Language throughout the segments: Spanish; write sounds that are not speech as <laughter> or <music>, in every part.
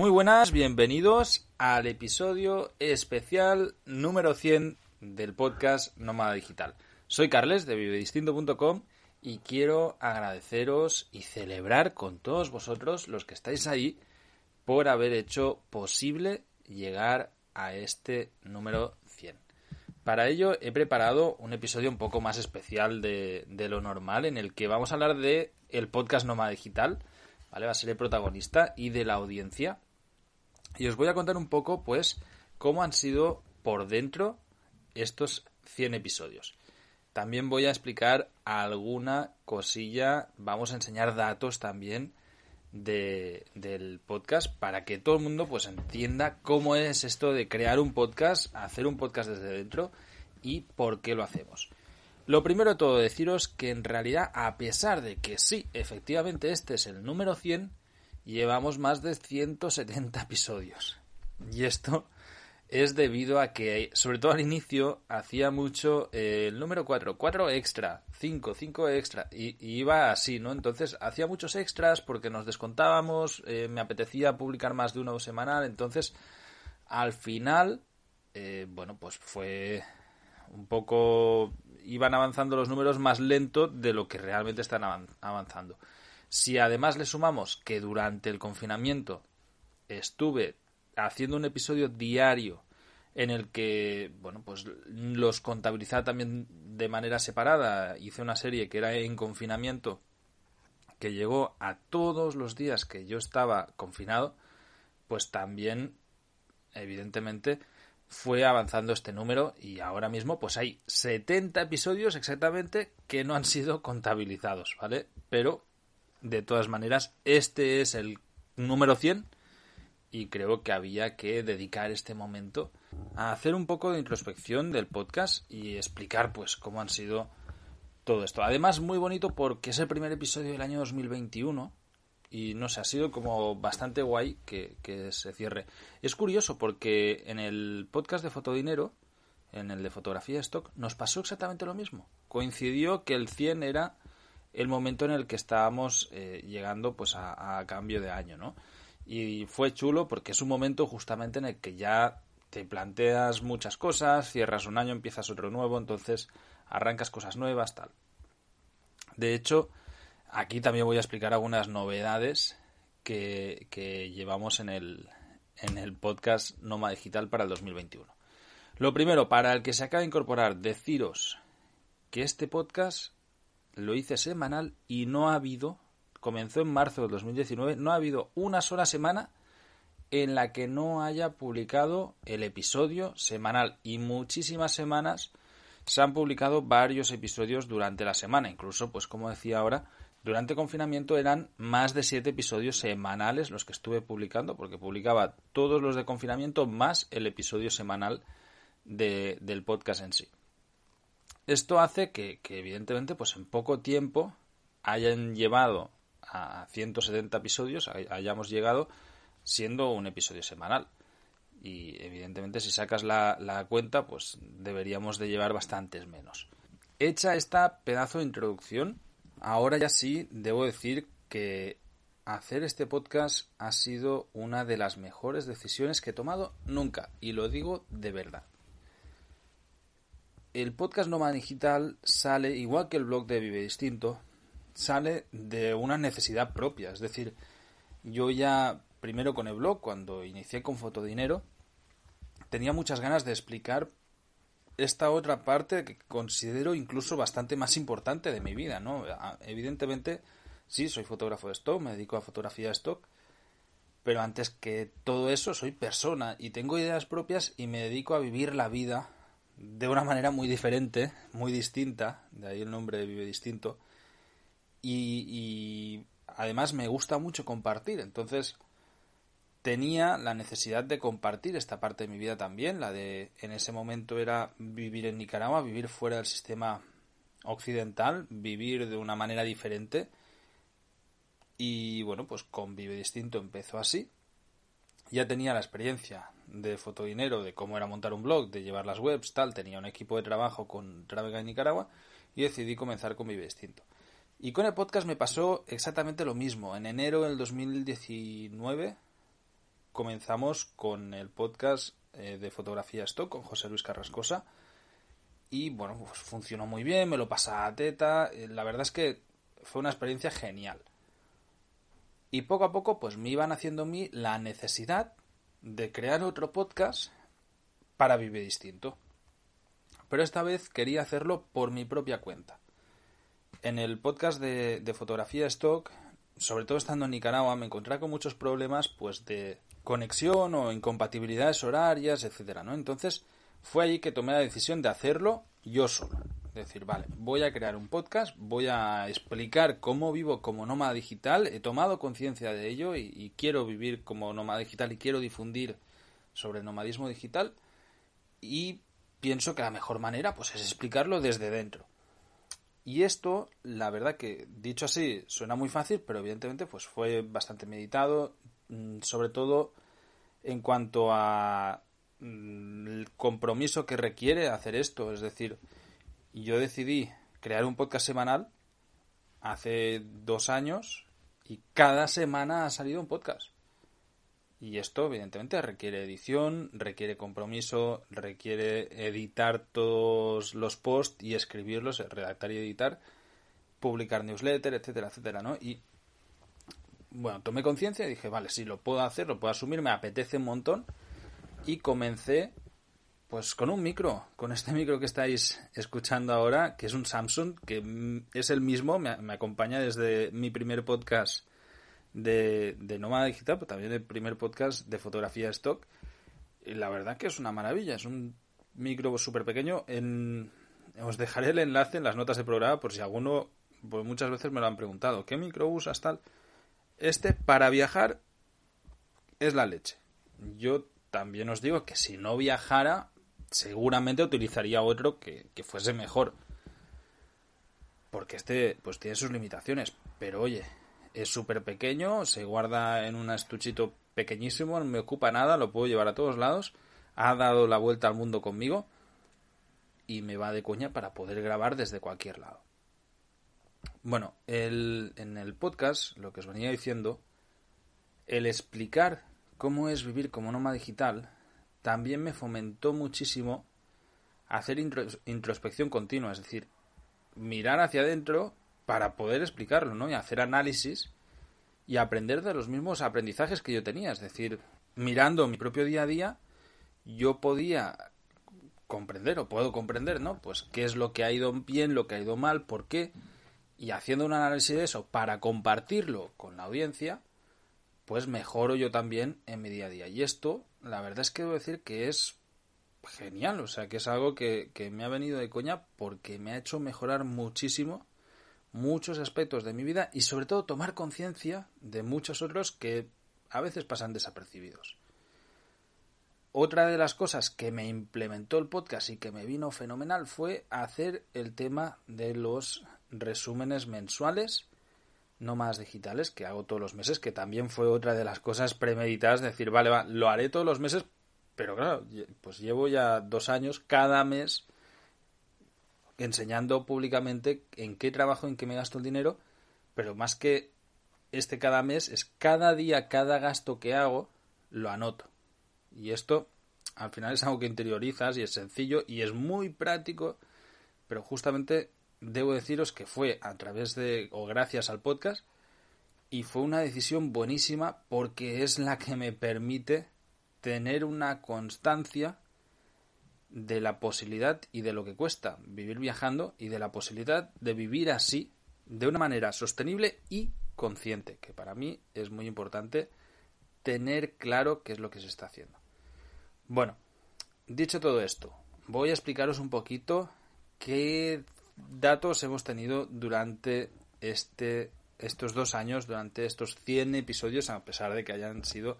Muy buenas, bienvenidos al episodio especial número 100 del podcast Nómada Digital. Soy Carles de vivedistinto.com y quiero agradeceros y celebrar con todos vosotros los que estáis ahí por haber hecho posible llegar a este número 100. Para ello he preparado un episodio un poco más especial de, lo normal en el que vamos a hablar de el podcast Nómada Digital, ¿vale? Va a ser el protagonista y de la audiencia. Y os voy a contar un poco, pues, cómo han sido por dentro estos 100 episodios. También voy a explicar alguna cosilla, vamos a enseñar datos también de, del podcast para que todo el mundo pues entienda cómo es esto de crear un podcast, hacer un podcast desde dentro y por qué lo hacemos. Lo primero de todo deciros que en realidad a pesar de que sí, efectivamente este es el número 100, llevamos más de 170 episodios. Y esto es debido a que, sobre todo al inicio, hacía mucho eh, el número 4, 4 extra, 5, 5 extra, y, iba así, ¿no? Entonces hacía muchos extras porque nos descontábamos, eh, me apetecía publicar más de uno semanal, entonces al final, eh, bueno, pues fue un poco, iban avanzando los números más lento de lo que realmente están avanzando. Si además le sumamos que durante el confinamiento estuve haciendo un episodio diario en el que, bueno, pues los contabilizaba también de manera separada. Hice una serie que era en confinamiento, que llegó a todos los días que yo estaba confinado, pues también, evidentemente, fue avanzando este número y ahora mismo pues hay 70 episodios exactamente que no han sido contabilizados, ¿vale? Pero, de todas maneras, este es el número 100 y creo que había que dedicar este momento a hacer un poco de introspección del podcast y explicar pues cómo han sido todo esto. Además muy bonito porque es el primer episodio del año 2021 y no sé, ha sido como bastante guay que, que se cierre. Es curioso porque en el podcast de Fotodinero, en el de fotografía stock, nos pasó exactamente lo mismo. Coincidió que el 100 era el momento en el que estábamos eh, llegando pues a, cambio de año, ¿no? Y fue chulo porque es un momento justamente en el que ya te planteas muchas cosas, cierras un año, empiezas otro nuevo, entonces arrancas cosas nuevas, tal. De hecho, aquí también voy a explicar algunas novedades que, que llevamos en el, en el podcast Noma Digital para el 2021. Lo primero, para el que se acaba de incorporar, deciros que este podcast lo hice semanal y no ha habido comenzó en marzo de 2019, no ha habido una sola semana en la que no haya publicado el episodio semanal y muchísimas semanas se han publicado varios episodios durante la semana, incluso pues como decía ahora, durante confinamiento eran más de siete episodios semanales los que estuve publicando, porque publicaba todos los de confinamiento más el episodio semanal del podcast en sí. Esto hace que, evidentemente, pues en poco tiempo hayan llevado a 170 episodios hayamos llegado siendo un episodio semanal. Y evidentemente si sacas la, la cuenta, pues deberíamos de llevar bastantes menos. Hecha esta pedazo de introducción, ahora ya sí debo decir que hacer este podcast ha sido una de las mejores decisiones que he tomado nunca, y lo digo de verdad. El podcast Nómada Digital sale, igual que el blog de Vive Distinto, sale de una necesidad propia. Es decir, yo ya primero con el blog, cuando inicié con Fotodinero, tenía muchas ganas de explicar esta otra parte que considero incluso bastante más importante de mi vida, ¿no? Evidentemente, sí, soy fotógrafo de stock, me dedico a fotografía de stock, pero antes que todo eso soy persona y tengo ideas propias y me dedico a vivir la vida de una manera muy diferente, muy distinta, de ahí el nombre de Vive Distinto, y, además me gusta mucho compartir. Entonces tenía la necesidad de compartir esta parte de mi vida también. La de en ese momento era vivir en Nicaragua, vivir fuera del sistema occidental, vivir de una manera diferente. Y bueno, pues con Vive Distinto empezó así. Ya tenía la experiencia de fotodinero, de cómo era montar un blog, de llevar las webs, tal. Tenía un equipo de trabajo con Travega en Nicaragua y decidí comenzar con Vive Distinto. Y con el podcast me pasó exactamente lo mismo. En enero del 2019, comenzamos con el podcast eh, de fotografía stock con José Luis Carrascosa. Y bueno, pues funcionó muy bien, me lo pasaba a teta. Eh, la verdad es que fue una experiencia genial. Y poco a poco, pues me iban haciendo a mí la necesidad de crear otro podcast para Vive Distinto. Pero esta vez quería hacerlo por mi propia cuenta. En el podcast de, fotografía stock, sobre todo estando en Nicaragua, me encontré con muchos problemas pues de conexión o incompatibilidades horarias, etcétera, ¿no? Entonces fue ahí que tomé la decisión de hacerlo yo solo. Decir, vale, voy a crear un podcast, voy a explicar cómo vivo como nómada digital, he tomado conciencia de ello y, quiero vivir como nómada digital y quiero difundir sobre el nomadismo digital y pienso que la mejor manera pues es explicarlo desde dentro. Y esto, la verdad que dicho así, suena muy fácil, pero evidentemente pues fue bastante meditado, mm, sobre todo en cuanto a mm, el compromiso que requiere hacer esto, es decir, yo decidí crear un podcast semanal hace dos años y cada semana ha salido un podcast. Y esto, evidentemente, requiere edición, requiere compromiso, requiere editar todos los posts y escribirlos, redactar y editar, publicar newsletter, etcétera, etcétera, ¿no? Y bueno, tomé conciencia y dije, vale, si lo puedo hacer, lo puedo asumir, me apetece un montón. Y comencé, pues con un micro, con este <laughs> micro que estáis escuchando ahora, que es un Samsung, que es el mismo, me, me acompaña desde mi primer podcast de, de Nómada Digital, pero también el primer podcast de fotografía stock. Y la verdad que es una maravilla, es un micro súper pequeño. Os dejaré el enlace en las notas de programa por si alguno, pues muchas veces me lo han preguntado, ¿qué micro usas tal? Este para viajar es la leche. Yo también os digo que si no viajara, seguramente utilizaría otro que, que fuese mejor. Porque este, pues tiene sus limitaciones. Pero oye, es súper pequeño, se guarda en un estuchito pequeñísimo, no me ocupa nada, lo puedo llevar a todos lados. Ha dado la vuelta al mundo conmigo y me va de coña para poder grabar desde cualquier lado. Bueno, el, en el podcast, lo que os venía diciendo, el explicar cómo es vivir como nómada digital también me fomentó muchísimo hacer introspección continua, es decir, mirar hacia adentro para poder explicarlo, ¿no? Y hacer análisis y aprender de los mismos aprendizajes que yo tenía. Es decir, mirando mi propio día a día, yo podía comprender o puedo comprender, ¿no? Pues qué es lo que ha ido bien, lo que ha ido mal, por qué. Y haciendo un análisis de eso para compartirlo con la audiencia, pues mejoro yo también en mi día a día. Y esto, la verdad es que debo decir que es genial, o sea, que es algo que, que me ha venido de coña porque me ha hecho mejorar muchísimo muchos aspectos de mi vida y sobre todo tomar conciencia de muchos otros que a veces pasan desapercibidos. Otra de las cosas que me implementó el podcast y que me vino fenomenal fue hacer el tema de los resúmenes mensuales, no más digitales, que hago todos los meses, que también fue otra de las cosas premeditadas, decir, vale, va, lo haré todos los meses, pero claro, pues llevo ya dos años cada mes enseñando públicamente en qué trabajo, en qué me gasto el dinero, pero más que este cada mes, es cada día, cada gasto que hago, lo anoto. Y esto al final es algo que interiorizas y es sencillo y es muy práctico, pero justamente debo deciros que fue a través de o gracias al podcast y fue una decisión buenísima porque es la que me permite tener una constancia de la posibilidad y de lo que cuesta vivir viajando y de la posibilidad de vivir así de una manera sostenible y consciente, que para mí es muy importante tener claro qué es lo que se está haciendo. Bueno, dicho todo esto, voy a explicaros un poquito qué datos hemos tenido durante este, estos dos años, durante estos 100 episodios, a pesar de que hayan sido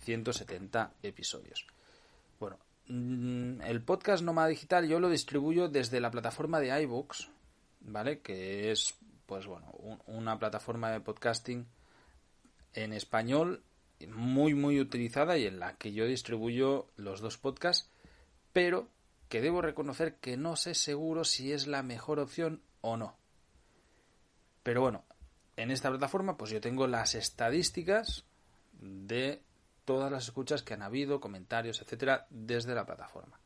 170 episodios. Bueno, Mm, el podcast Nómada Digital yo lo distribuyo desde la plataforma de iBooks, ¿vale? Que es, pues bueno, una plataforma de podcasting en español muy, muy utilizada y en la que yo distribuyo los dos podcasts, pero que debo reconocer que no sé seguro si es la mejor opción o no. Pero bueno, en esta plataforma pues yo tengo las estadísticas de todas las escuchas que han habido, comentarios, etcétera, desde la plataforma.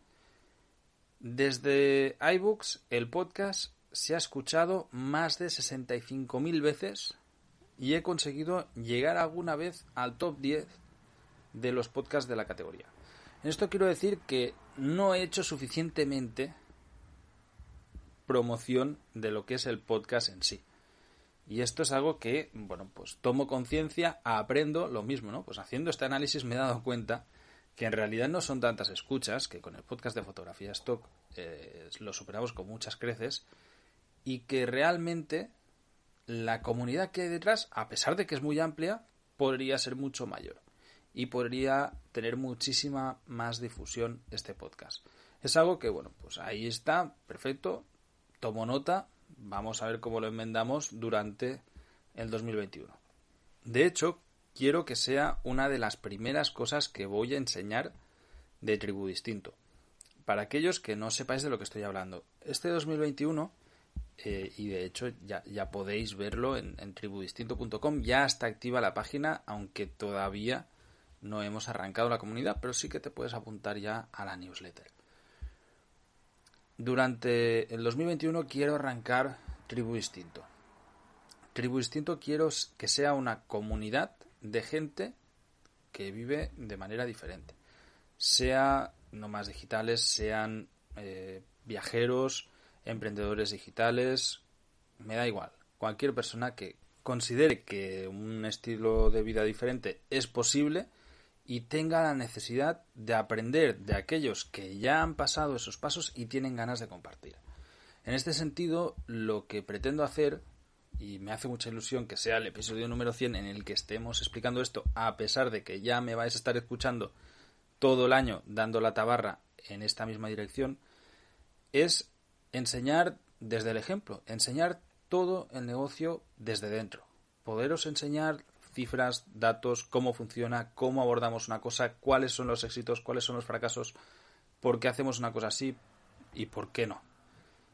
Desde iBooks, el podcast se ha escuchado más de 65.000 veces y he conseguido llegar alguna vez al top 10 de los podcasts de la categoría. En esto quiero decir que no he hecho suficientemente promoción de lo que es el podcast en sí. Y esto es algo que, bueno, pues tomo conciencia, aprendo lo mismo, ¿no? Pues haciendo este análisis me he dado cuenta que en realidad no son tantas escuchas, que con el podcast de fotografía stock eh, lo superamos con muchas creces, y que realmente la comunidad que hay detrás, a pesar de que es muy amplia, podría ser mucho mayor y podría tener muchísima más difusión este podcast. Es algo que, bueno, pues ahí está, perfecto, tomo nota, vamos a ver cómo lo enmendamos durante el 2021. De hecho, quiero que sea una de las primeras cosas que voy a enseñar de Tribu Distinto. Para aquellos que no sepáis de lo que estoy hablando, este 2021, eh, y de hecho ya, ya podéis verlo en, en, tribudistinto.com, ya está activa la página, aunque todavía no hemos arrancado la comunidad, pero sí que te puedes apuntar ya a la newsletter. Durante el 2021 quiero arrancar Tribu Distinto. Tribu Distinto quiero que sea una comunidad de gente que vive de manera diferente. Sea nomás digitales, sean eh, viajeros, emprendedores digitales, me da igual. Cualquier persona que considere que un estilo de vida diferente es posible y tenga la necesidad de aprender de aquellos que ya han pasado esos pasos y tienen ganas de compartir. En este sentido, lo que pretendo hacer, y me hace mucha ilusión que sea el episodio número 100 en el que estemos explicando esto, a pesar de que ya me vais a estar escuchando todo el año dando la tabarra en esta misma dirección, es enseñar desde el ejemplo, enseñar todo el negocio desde dentro. Poderos enseñar cifras, datos, cómo funciona, cómo abordamos una cosa, cuáles son los éxitos, cuáles son los fracasos, por qué hacemos una cosa así y por qué no.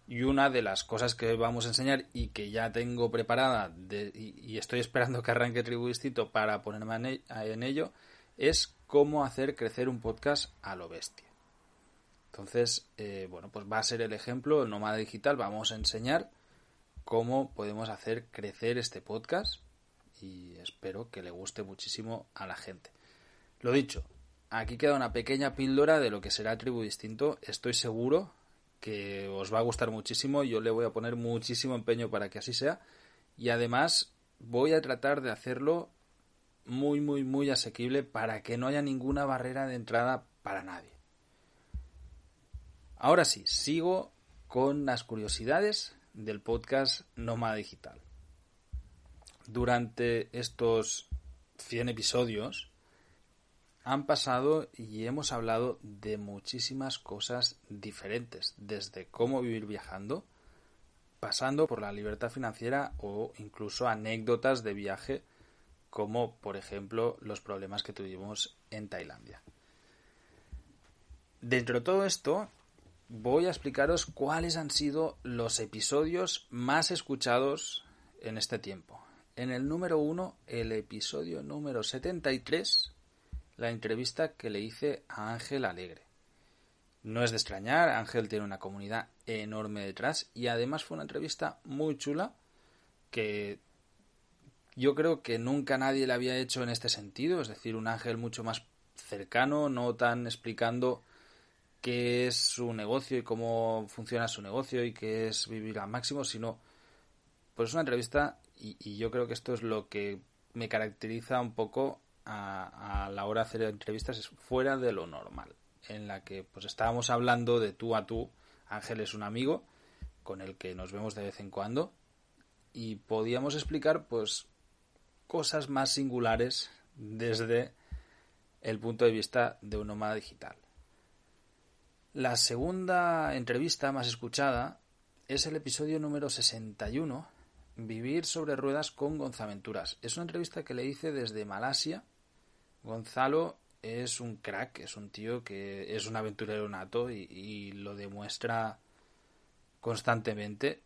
Y una de las cosas que vamos a enseñar y que ya tengo preparada y, estoy esperando que arranque Tribu Distinto para ponerme en ello es cómo hacer crecer un podcast a lo bestia. Entonces, eh, bueno, pues va a ser el ejemplo, el Nómada Digital, vamos a enseñar cómo podemos hacer crecer este podcast y espero que le guste muchísimo a la gente. Lo dicho, aquí queda una pequeña píldora de lo que será Tribu Distinto. Estoy seguro que os va a gustar muchísimo. Yo le voy a poner muchísimo empeño para que así sea. Y además voy a tratar de hacerlo muy, muy, muy asequible para que no haya ninguna barrera de entrada para nadie. Ahora sí, sigo con las curiosidades del podcast Nómada Digital durante estos 100 episodios han pasado y hemos hablado de muchísimas cosas diferentes, desde cómo vivir viajando, pasando por la libertad financiera o incluso anécdotas de viaje, como por ejemplo los problemas que tuvimos en Tailandia. Dentro de todo esto, voy a explicaros cuáles han sido los episodios más escuchados en este tiempo. En el número 1, el episodio número 73, la entrevista que le hice a Ángel Alegre. No es de extrañar, Ángel tiene una comunidad enorme detrás y además fue una entrevista muy chula que yo creo que nunca nadie le había hecho en este sentido, es decir, un Ángel mucho más cercano, no tan explicando qué es su negocio y cómo funciona su negocio y qué es vivir al máximo, sino pues una entrevista y, yo creo que esto es lo que me caracteriza un poco a, la hora de hacer entrevistas, es fuera de lo normal, en la que pues estábamos hablando de tú a tú, Ángel es un amigo con el que nos vemos de vez en cuando y podíamos explicar pues cosas más singulares desde el punto de vista de un nómada digital. La segunda entrevista más escuchada es el episodio número 61 Vivir sobre ruedas con Gonzaventuras. Es una entrevista que le hice desde Malasia. Gonzalo es un crack, es un tío que es un aventurero nato y, lo demuestra constantemente.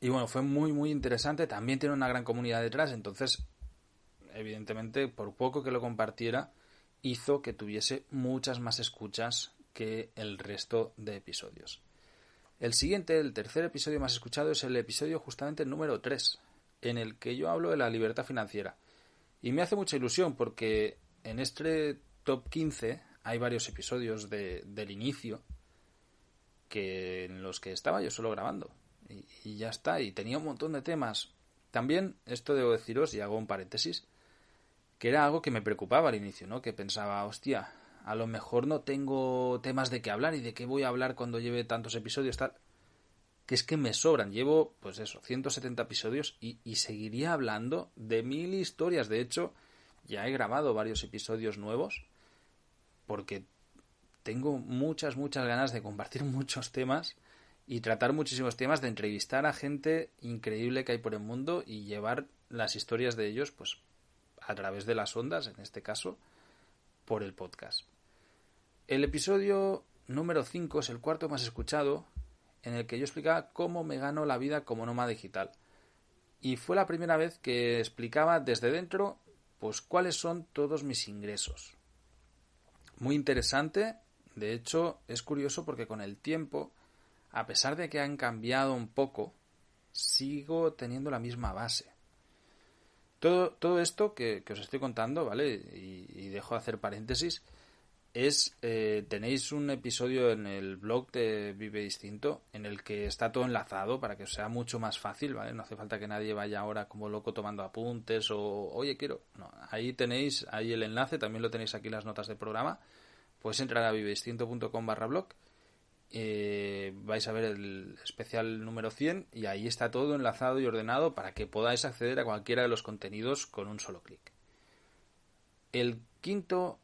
Y bueno, fue muy, muy interesante. También tiene una gran comunidad detrás, entonces evidentemente, por poco que lo compartiera, hizo que tuviese muchas más escuchas que el resto de episodios. El siguiente, el tercer episodio más escuchado, es el episodio justamente número 3, en el que yo hablo de la libertad financiera. Y me hace mucha ilusión porque en este top 15 hay varios episodios de, del inicio que en los que estaba yo solo grabando. Y, ya está, y tenía un montón de temas. También, esto debo deciros, y hago un paréntesis, que era algo que me preocupaba al inicio, ¿no? Que pensaba, hostia, a lo mejor no tengo temas de qué hablar y de qué voy a hablar cuando lleve tantos episodios, tal. Que es que me sobran. Llevo, pues eso, 170 episodios y, y seguiría hablando de mil historias. De hecho, ya he grabado varios episodios nuevos porque tengo muchas, muchas ganas de compartir <laughs> muchos temas y tratar muchísimos temas, de entrevistar a gente increíble que hay por el mundo y llevar las historias de ellos, pues, a través de las ondas, en este caso, por el podcast. El episodio número 5 es el cuarto más escuchado, en el que yo explicaba cómo me gano la vida como nómada digital. Y fue la primera vez que explicaba desde dentro, pues, cuáles son todos mis ingresos. Muy interesante, de hecho, es curioso porque con el tiempo, a pesar de que han cambiado un poco, sigo teniendo la misma base. Todo, todo esto que, que, os estoy contando, ¿vale? Y, y, dejo de hacer paréntesis, es, eh, tenéis un episodio en el blog de Vive Distinto en el que está todo enlazado para que os sea mucho más fácil, ¿vale? No hace falta que nadie vaya ahora como loco tomando apuntes o, oye, quiero. No, ahí tenéis, ahí el enlace, también lo tenéis aquí en las notas del programa. Puedes entrar a vivedistinto.com barra blog eh, vais a ver el especial número 100 y ahí está todo enlazado y ordenado para que podáis acceder a cualquiera de los contenidos con un solo clic. El quinto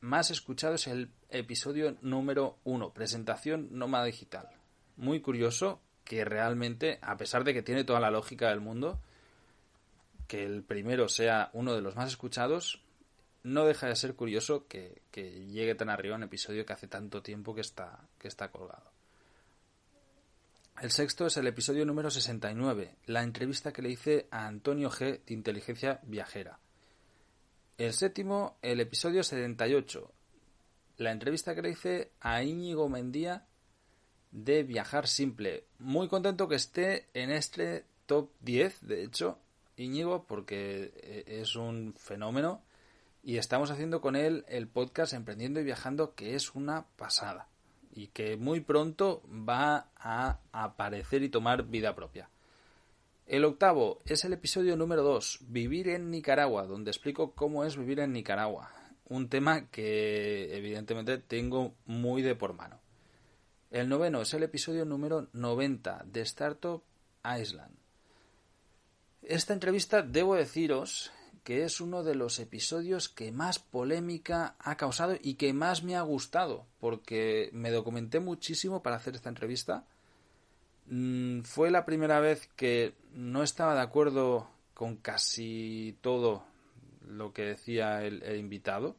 más escuchado es el episodio número 1, presentación nómada digital. Muy curioso que realmente, a pesar de que tiene toda la lógica del mundo, que el primero sea uno de los más escuchados, no deja de ser curioso que, llegue tan arriba un episodio que hace tanto tiempo que está, que está colgado. El sexto es el episodio número 69, la entrevista que le hice a Antonio G. de Inteligencia Viajera. El séptimo, el episodio 78, la entrevista que le hice a Íñigo Mendía de Viajar Simple. Muy contento que esté en este top 10, de hecho, Íñigo, porque eh, es un fenómeno y estamos haciendo con él el podcast Emprendiendo y Viajando, que es una pasada y que muy pronto va a aparecer y tomar vida propia. El octavo es el episodio número 2, Vivir en Nicaragua, donde explico cómo es vivir en Nicaragua, un tema que evidentemente tengo muy de por mano. El noveno es el episodio número 90 de Startup Island. Esta entrevista, debo deciros, que es uno de los episodios que más polémica ha causado y que más me ha gustado, porque me documenté muchísimo para hacer esta entrevista. Mm, fue la primera vez que no estaba de acuerdo con casi todo lo que decía el, invitado.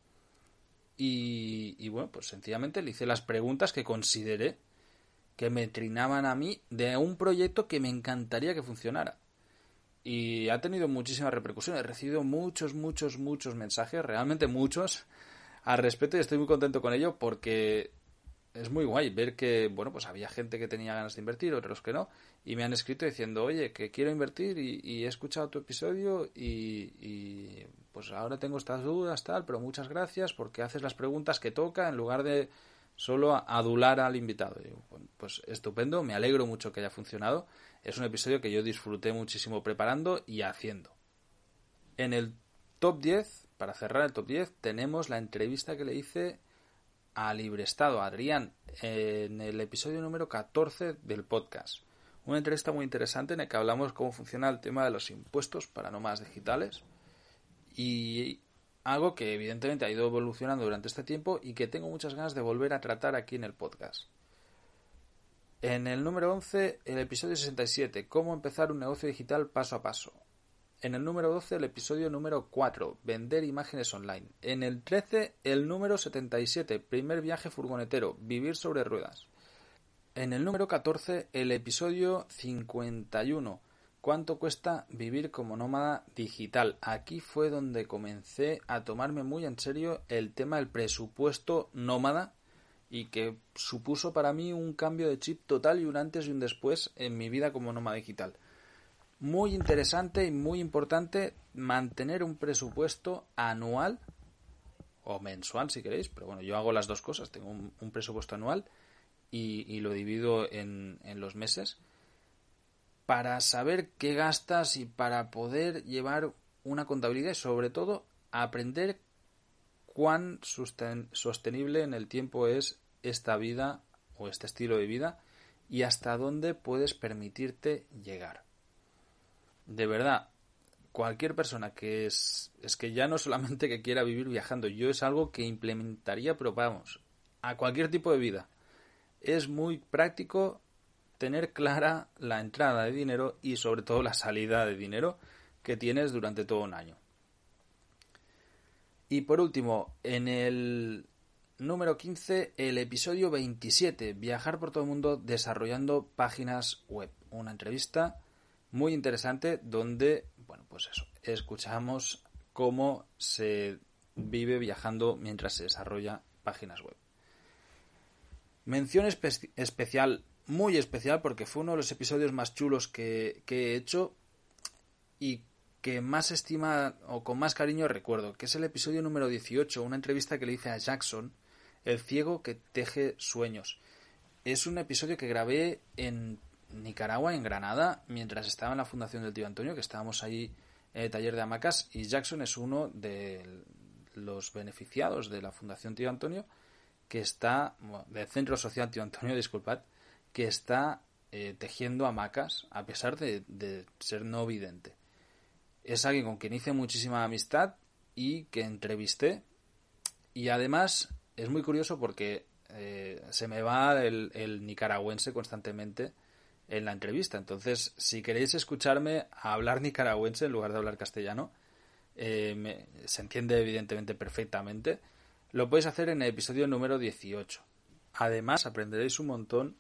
Y, y, bueno, pues sencillamente le hice las preguntas que consideré que me trinaban a mí de un proyecto que me encantaría que funcionara y ha tenido muchísimas repercusiones. He recibido muchos, muchos, muchos mensajes, realmente muchos, al respecto y estoy muy contento con ello porque es muy guay ver que, bueno, pues había gente que tenía ganas de invertir, otros que no, y me han escrito diciendo, oye, que quiero invertir y, he escuchado tu episodio y, y, pues ahora tengo estas dudas, tal, pero muchas gracias porque haces las preguntas que toca en lugar de solo adular al invitado. pues estupendo, me alegro mucho que haya funcionado es un episodio que yo disfruté muchísimo preparando y haciendo. En el top 10, para cerrar el top 10, tenemos la entrevista que le hice a Librestado, a Adrián, en el episodio número 14 del podcast. Una entrevista muy interesante en la que hablamos cómo funciona el tema de los impuestos para nómadas digitales y algo que evidentemente ha ido evolucionando durante este tiempo y que tengo muchas ganas de volver a tratar aquí en el podcast. En el número 11, el episodio 67, cómo empezar un negocio digital paso a paso. En el número 12, el episodio número 4, vender imágenes online. En el 13, el número 77, primer viaje furgonetero, vivir sobre ruedas. En el número 14, el episodio 51, ¿Cuánto cuesta vivir como nómada digital? Aquí fue donde comencé a tomarme muy en serio el tema del presupuesto nómada y que supuso para mí un cambio de chip total y un antes y un después en mi vida como nómada digital. Muy interesante y muy importante mantener un presupuesto anual o mensual si queréis, pero bueno, yo hago las dos cosas, tengo un, presupuesto anual y, lo divido en los meses para saber qué gastas y para poder llevar una contabilidad y sobre todo aprender cuán sostenible en el tiempo es esta vida o este estilo de vida y hasta dónde puedes permitirte llegar. De verdad, cualquier persona que es, es que ya no solamente que quiera vivir viajando, yo es algo que implementaría, pero vamos, a cualquier tipo de vida. Es muy práctico tener clara la entrada de dinero y sobre todo la salida de dinero que tienes durante todo un año. Y por último, en el número 15, el episodio 27, viajar por todo el mundo desarrollando páginas web. Una entrevista muy interesante donde, bueno, pues eso, escuchamos cómo se vive viajando mientras se desarrolla páginas web. Mención especial muy especial porque fue uno de los episodios más chulos que, he hecho y que más estima o con más cariño recuerdo, que es el episodio número 18, una entrevista que le hice a Jackson, el ciego que teje sueños. Es un episodio que grabé en Nicaragua, en Granada, mientras estaba en la Fundación del Tío Antonio, que estábamos ahí en el taller de hamacas, y Jackson es uno de los beneficiados de la Fundación Tío Antonio, que está, del Centro Social Tío Antonio, <laughs> disculpad, que está eh, tejiendo hamacas a pesar de, ser no vidente. Es alguien con quien hice muchísima amistad y que entrevisté. Y además es muy curioso porque eh, se me va el, nicaragüense constantemente en la entrevista. Entonces, si queréis escucharme hablar nicaragüense en lugar de hablar castellano, eh, se entiende evidentemente perfectamente. Lo podéis hacer en el episodio número 18. Además, aprenderéis un montón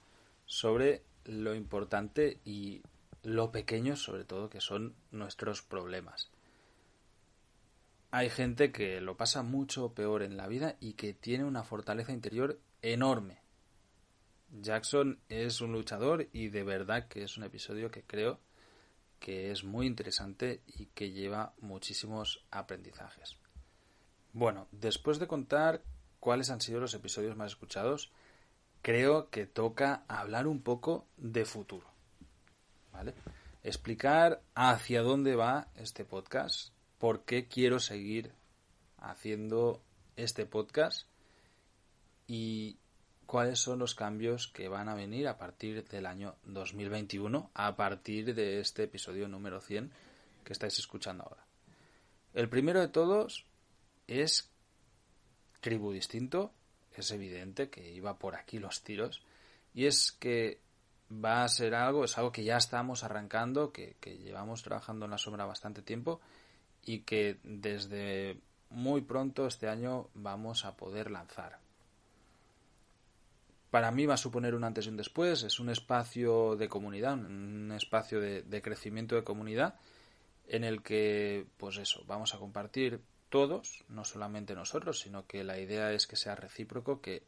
sobre lo importante y lo pequeño sobre todo que son nuestros problemas. Hay gente que lo pasa mucho peor en la vida y que tiene una fortaleza interior enorme. Jackson es un luchador y de verdad que es un episodio que creo que es muy interesante y que lleva muchísimos aprendizajes. Bueno, después de contar cuáles han sido los episodios más escuchados, creo que toca hablar un poco de futuro. ¿Vale? Explicar hacia dónde va este podcast, por qué quiero seguir haciendo este podcast y cuáles son los cambios que van a venir a partir del año 2021, a partir de este episodio número 100 que estáis escuchando ahora. El primero de todos es Tribu Distinto, es evidente que iba por aquí los tiros. Y es que va a ser algo, es algo que ya estamos arrancando, que, llevamos trabajando en la sombra bastante tiempo y que desde muy pronto este año vamos a poder lanzar. Para mí va a suponer un antes y un después, es un espacio de comunidad, un espacio de, de crecimiento de comunidad en el que, pues eso, vamos a compartir todos, no solamente nosotros, sino que la idea es que sea recíproco, que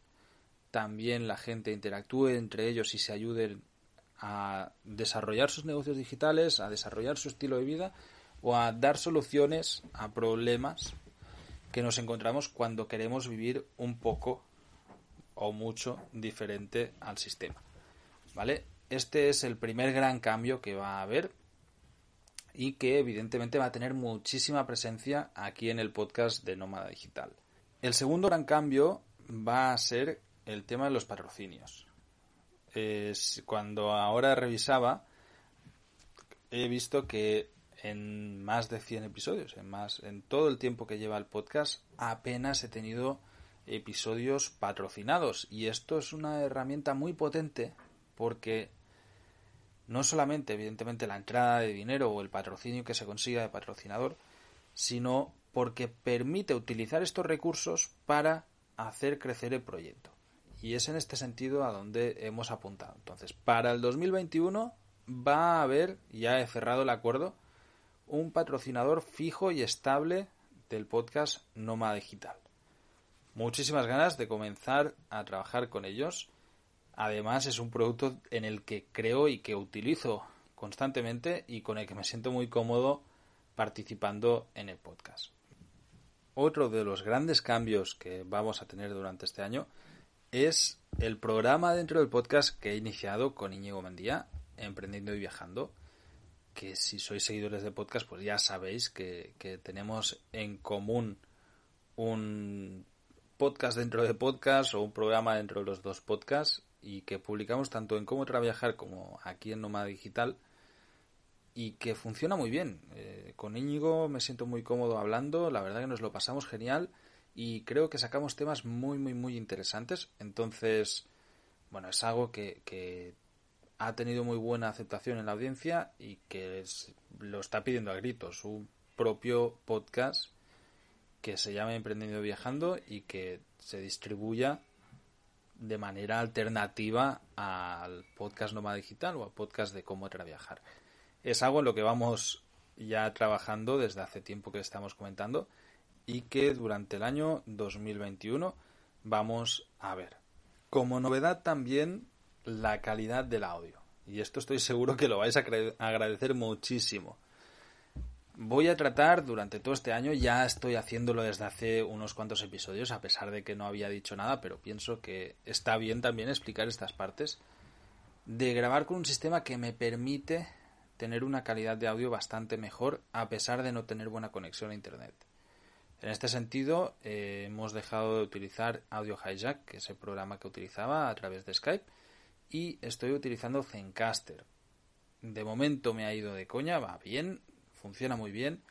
también la gente interactúe entre ellos y se ayuden a desarrollar sus negocios digitales, a desarrollar su estilo de vida o a dar soluciones a problemas que nos encontramos cuando queremos vivir un poco o mucho diferente al sistema. ¿Vale? Este es el primer gran cambio que va a haber y que evidentemente va a tener muchísima presencia aquí en el podcast de Nómada Digital. El segundo gran cambio va a ser el tema de los patrocinios. Es, cuando ahora revisaba, he visto que en más de 100 episodios, en más en todo el tiempo que lleva el podcast, apenas he tenido episodios patrocinados y esto es una herramienta muy potente porque no solamente, evidentemente, la entrada de dinero o el patrocinio que se consiga de patrocinador, sino porque permite utilizar estos recursos para hacer crecer el proyecto. Y es en este sentido a donde hemos apuntado. Entonces, para el 2021 va a haber, ya he cerrado el acuerdo, un patrocinador fijo y estable del podcast Nómada Digital. Muchísimas ganas de comenzar a trabajar con ellos. Además es un producto en el que creo y que utilizo constantemente y con el que me siento muy cómodo participando en el podcast. Otro de los grandes cambios que vamos a tener durante este año es el programa dentro del podcast que he iniciado con Íñigo Mendía, Emprendiendo y Viajando, que si sois seguidores de podcast, pues ya sabéis que, tenemos en común un podcast dentro de podcast o un programa dentro de los dos podcasts y que publicamos tanto en Cómo Trabajar como aquí en Nómada Digital y que funciona muy bien. Eh, con Íñigo me siento muy cómodo hablando, la verdad que nos lo pasamos genial y creo que sacamos temas muy, muy, muy interesantes. Entonces, bueno, es algo que, que ha tenido muy buena aceptación en la audiencia y que lo está pidiendo a gritos. Un propio podcast que se llama Emprendiendo Viajando y que se distribuya de manera alternativa al podcast Nómada Digital o al podcast de cómo viajar. Es algo en lo que vamos ya trabajando desde hace tiempo que estamos comentando y que durante el año 2021 vamos a ver. Como novedad también la calidad del audio. Y esto estoy seguro que lo vais a agradecer muchísimo. Voy a tratar durante todo este año, ya estoy haciéndolo desde hace unos cuantos episodios, a pesar de que no había dicho nada, pero pienso que está bien también explicar estas partes, de grabar con un sistema que me permite tener una calidad de audio bastante mejor, a pesar de no tener buena conexión a Internet. En este sentido, eh, hemos dejado de utilizar Audio Hijack, que es el programa que utilizaba a través de Skype, y estoy utilizando Zencaster. De momento me ha ido de coña, va bien, funciona muy bien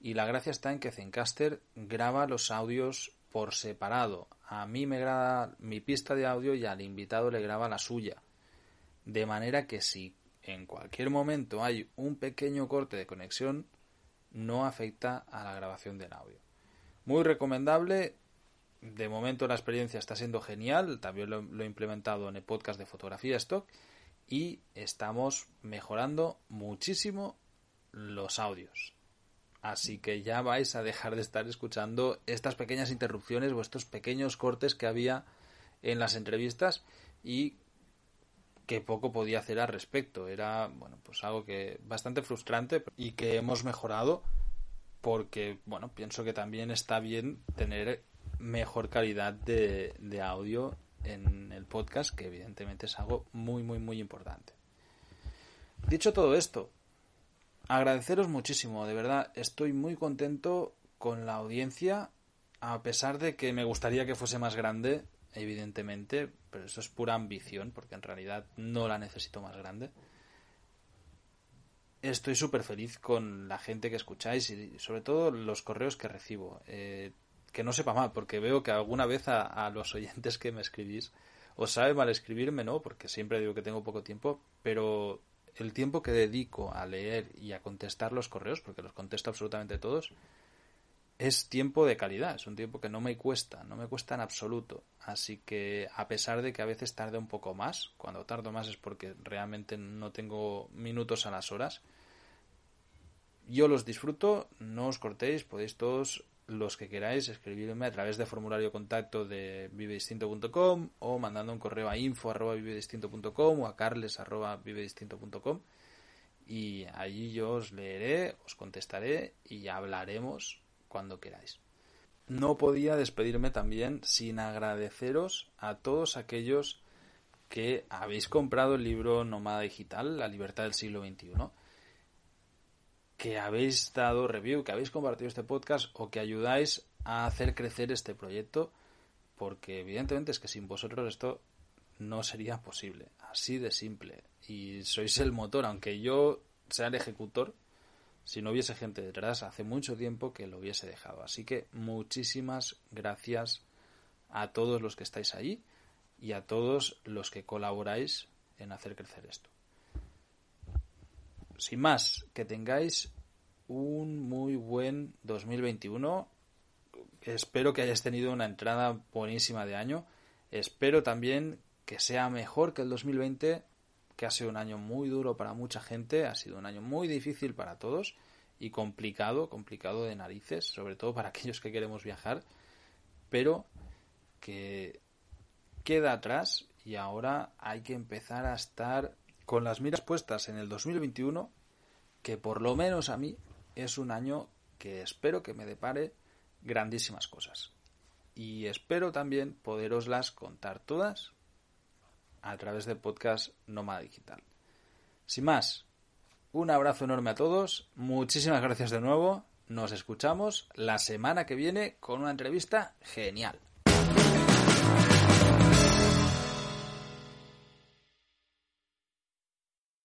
y la gracia está en que Zencaster graba los audios por separado. A mí me graba mi pista de audio y al invitado le graba la suya. De manera que si en cualquier momento hay un pequeño corte de conexión, no afecta a la grabación del audio. Muy recomendable de momento la experiencia está siendo genial, también lo, he implementado en el podcast de fotografía stock y estamos mejorando muchísimo los audios. Así que ya vais a dejar de estar escuchando estas pequeñas interrupciones o estos pequeños cortes que había en las entrevistas y que poco podía hacer al respecto. Era, bueno, pues algo que bastante frustrante y que hemos mejorado porque, bueno, pienso que también está bien tener mejor calidad de, de audio en el podcast, que evidentemente es algo muy, muy, muy importante. Dicho todo esto, agradeceros muchísimo, de verdad, estoy muy contento con la audiencia, a pesar de que me gustaría que fuese más grande, evidentemente, pero eso es pura ambición, porque en realidad no la necesito más grande. Estoy súper feliz con la gente que escucháis y sobre todo los correos que recibo. Eh, que no sepa mal, porque veo que alguna vez a, los oyentes que me escribís os sabe mal escribirme, ¿no? Porque siempre digo que tengo poco tiempo, pero el tiempo que dedico a leer y a contestar los correos, porque los contesto absolutamente todos, es tiempo de calidad, es un tiempo que no me cuesta, no me cuesta en absoluto. Así que a pesar de que a veces tarde un poco más, cuando tardo más es porque realmente no tengo minutos a las horas, yo los disfruto, no os cortéis, podéis todos los que queráis escribirme a través de formulario contacto de vivedistinto.com o mandando un correo a info arroba vivedistinto.com o a carles arroba vivedistinto.com y allí yo os leeré, os contestaré y hablaremos cuando queráis. No podía despedirme también sin agradeceros a todos aquellos que habéis comprado el libro Nómada Digital, La libertad del siglo XXI que habéis dado review, que habéis compartido este podcast o que ayudáis a hacer crecer este proyecto, porque evidentemente es que sin vosotros esto no sería posible, así de simple. Y sois el motor, aunque yo sea el ejecutor, si no hubiese gente detrás, hace mucho tiempo que lo hubiese dejado. Así que muchísimas gracias a todos los que estáis ahí y a todos los que colaboráis en hacer crecer esto sin más, que tengáis un muy buen 2021. Espero que hayáis tenido una entrada buenísima de año. Espero también que sea mejor que el 2020, que ha sido un año muy duro para mucha gente, ha sido un año muy difícil para todos y complicado, complicado de narices, sobre todo para <laughs> aquellos que queremos viajar, pero que queda atrás y ahora hay que empezar a estar con las miras puestas en el 2021, que por lo menos a mí es un año que espero que me depare grandísimas cosas. Y espero también poderoslas contar todas a través del podcast Nómada Digital. Sin más, un abrazo enorme a todos, muchísimas gracias de nuevo, nos escuchamos la semana que viene con una entrevista genial.